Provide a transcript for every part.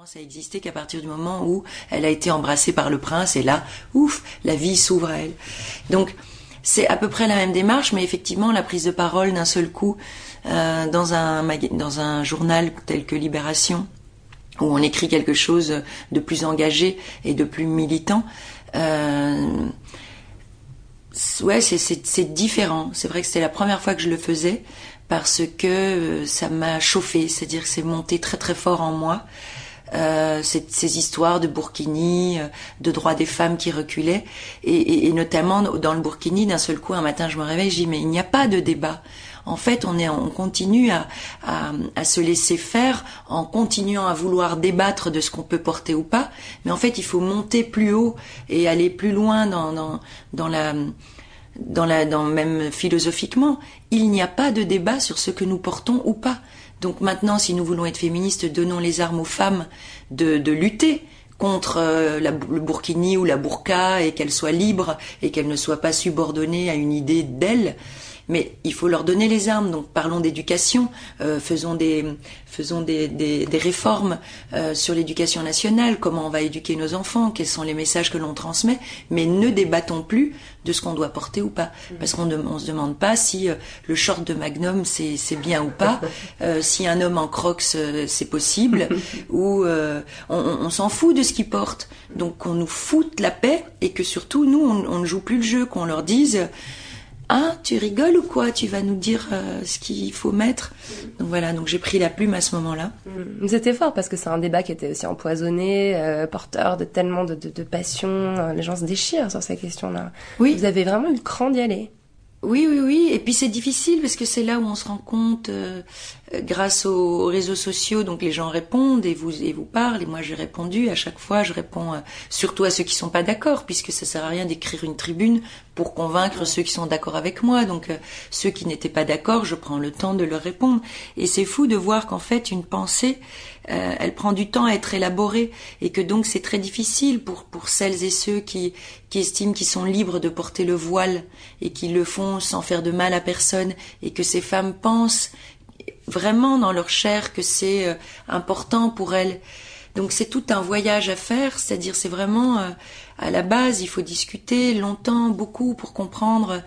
commence à exister qu'à partir du moment où elle a été embrassée par le prince et là, ouf, la vie s'ouvre à elle. Donc c'est à peu près la même démarche, mais effectivement la prise de parole d'un seul coup euh, dans un journal tel que Libération où on écrit quelque chose de plus engagé et de plus militant. Euh, ouais, c'est différent. C'est vrai que c'était la première fois que je le faisais parce que euh, ça m'a chauffé, c'est-à-dire que c'est monté très très fort en moi. Euh, ces, histoires de Burkini, euh, de droits des femmes qui reculaient, et, et, notamment dans le Burkini, d'un seul coup, un matin, je me réveille, je dis mais il n'y a pas de débat. En fait, on est, on continue à, à, à se laisser faire en continuant à vouloir débattre de ce qu'on peut porter ou pas, mais en fait, il faut monter plus haut et aller plus loin dans, dans, dans la dans la, dans même philosophiquement, il n'y a pas de débat sur ce que nous portons ou pas. Donc maintenant, si nous voulons être féministes, donnons les armes aux femmes de, de lutter contre euh, la, le burkini ou la burqa et qu'elles soient libres et qu'elles ne soient pas subordonnées à une idée d'elles mais il faut leur donner les armes. Donc parlons d'éducation, euh, faisons des faisons des, des, des réformes euh, sur l'éducation nationale, comment on va éduquer nos enfants, quels sont les messages que l'on transmet, mais ne débattons plus de ce qu'on doit porter ou pas, parce qu'on ne se demande pas si euh, le short de Magnum c'est bien ou pas, euh, si un homme en Crocs euh, c'est possible, ou on, on s'en fout de ce qu'il porte. Donc qu'on nous foute la paix et que surtout nous on, on ne joue plus le jeu, qu'on leur dise ah, tu rigoles ou quoi? Tu vas nous dire euh, ce qu'il faut mettre. Donc voilà, donc j'ai pris la plume à ce moment-là. C'était fort parce que c'est un débat qui était aussi empoisonné, euh, porteur de tellement de, de, de passion. Euh, les gens se déchirent sur ces questions-là. Oui. Vous avez vraiment eu le cran d'y aller. Oui, oui, oui. Et puis c'est difficile parce que c'est là où on se rend compte, euh, grâce aux réseaux sociaux, donc les gens répondent et vous et vous parlent. Et moi j'ai répondu à chaque fois. Je réponds euh, surtout à ceux qui sont pas d'accord, puisque ça sert à rien d'écrire une tribune pour convaincre ceux qui sont d'accord avec moi. Donc euh, ceux qui n'étaient pas d'accord, je prends le temps de leur répondre. Et c'est fou de voir qu'en fait une pensée, elle prend du temps à être élaborée et que donc c'est très difficile pour pour celles et ceux qui qui estiment qu'ils sont libres de porter le voile et qui le font sans faire de mal à personne et que ces femmes pensent vraiment dans leur chair que c'est euh, important pour elles. Donc c'est tout un voyage à faire, c'est-à-dire c'est vraiment euh, à la base, il faut discuter longtemps, beaucoup pour comprendre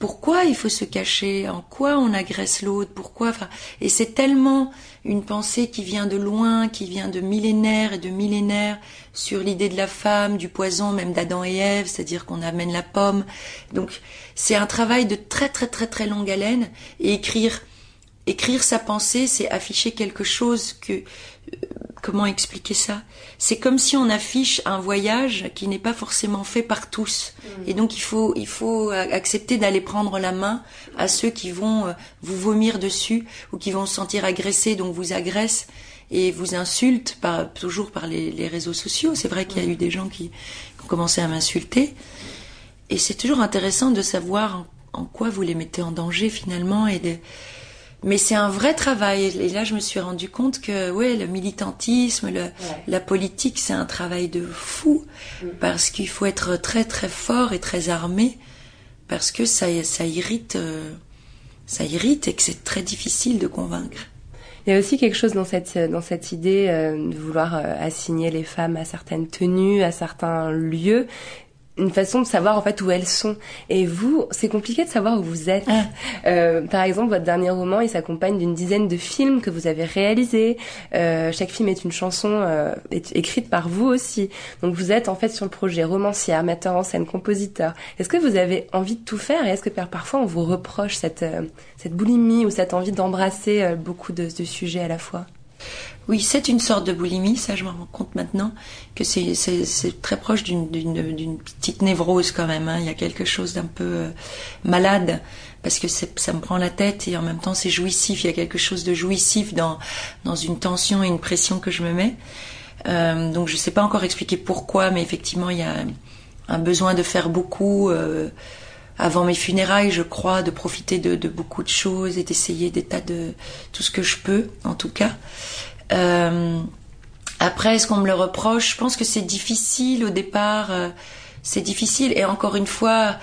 pourquoi il faut se cacher, en quoi on agresse l'autre, pourquoi. Enfin, et c'est tellement une pensée qui vient de loin, qui vient de millénaires et de millénaires sur l'idée de la femme, du poison, même d'Adam et Ève, c'est-à-dire qu'on amène la pomme. Donc c'est un travail de très très très très longue haleine et écrire écrire sa pensée, c'est afficher quelque chose que comment expliquer ça? C'est comme si on affiche un voyage qui n'est pas forcément fait par tous. Mm. Et donc il faut il faut accepter d'aller prendre la main à ceux qui vont euh, vous vomir dessus ou qui vont se sentir agressés donc vous agressent et vous insultent par, toujours par les, réseaux sociaux. C'est vrai qu'il y a eu des gens qui, ont commencé à m'insulter. Et c'est toujours intéressant de savoir en, en, quoi vous les mettez en danger finalement et de, mais c'est un vrai travail. Et là, je me suis rendu compte que, ouais, le militantisme, le, la politique, c'est un travail de fou mm. parce qu'il faut être très très fort et très armé parce que ça, ça irrite, euh, ça irrite et que c'est très difficile de convaincre. Il y a aussi quelque chose dans cette dans cette idée euh, de vouloir euh, assigner les femmes à certaines tenues, à certains lieux une façon de savoir en fait où elles sont. Et vous, c'est compliqué de savoir où vous êtes. Ah. Euh, par exemple, votre dernier roman, il s'accompagne d'une dizaine de films que vous avez réalisés. Euh, chaque film est une chanson euh, écrite par vous aussi. Donc vous êtes en fait sur le projet romancière, metteur en scène, compositeur. Est-ce que vous avez envie de tout faire? Et est-ce que parfois on vous reproche cette euh, cette boulimie ou cette envie d'embrasser euh, beaucoup de, de sujets à la fois? Oui, c'est une sorte de boulimie, ça je me rends compte maintenant, que c'est très proche d'une petite névrose quand même. Hein. Il y a quelque chose d'un peu euh, malade, parce que ça me prend la tête et en même temps c'est jouissif. Il y a quelque chose de jouissif dans, une tension et une pression que je me mets. Euh, donc je ne sais pas encore expliquer pourquoi, mais effectivement il y a un besoin de faire beaucoup. Euh, avant mes funérailles, je crois, de profiter de, de beaucoup de choses et d'essayer des tas de tout ce que je peux, en tout cas. Euh, après, est-ce qu'on me le reproche? Je pense que c'est difficile au départ. Euh, c'est difficile. Et encore une fois,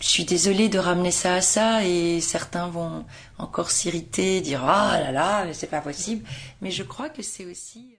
je suis désolée de ramener ça à ça et certains vont encore s'irriter, dire ah là là, c'est pas possible. Mais je crois que c'est aussi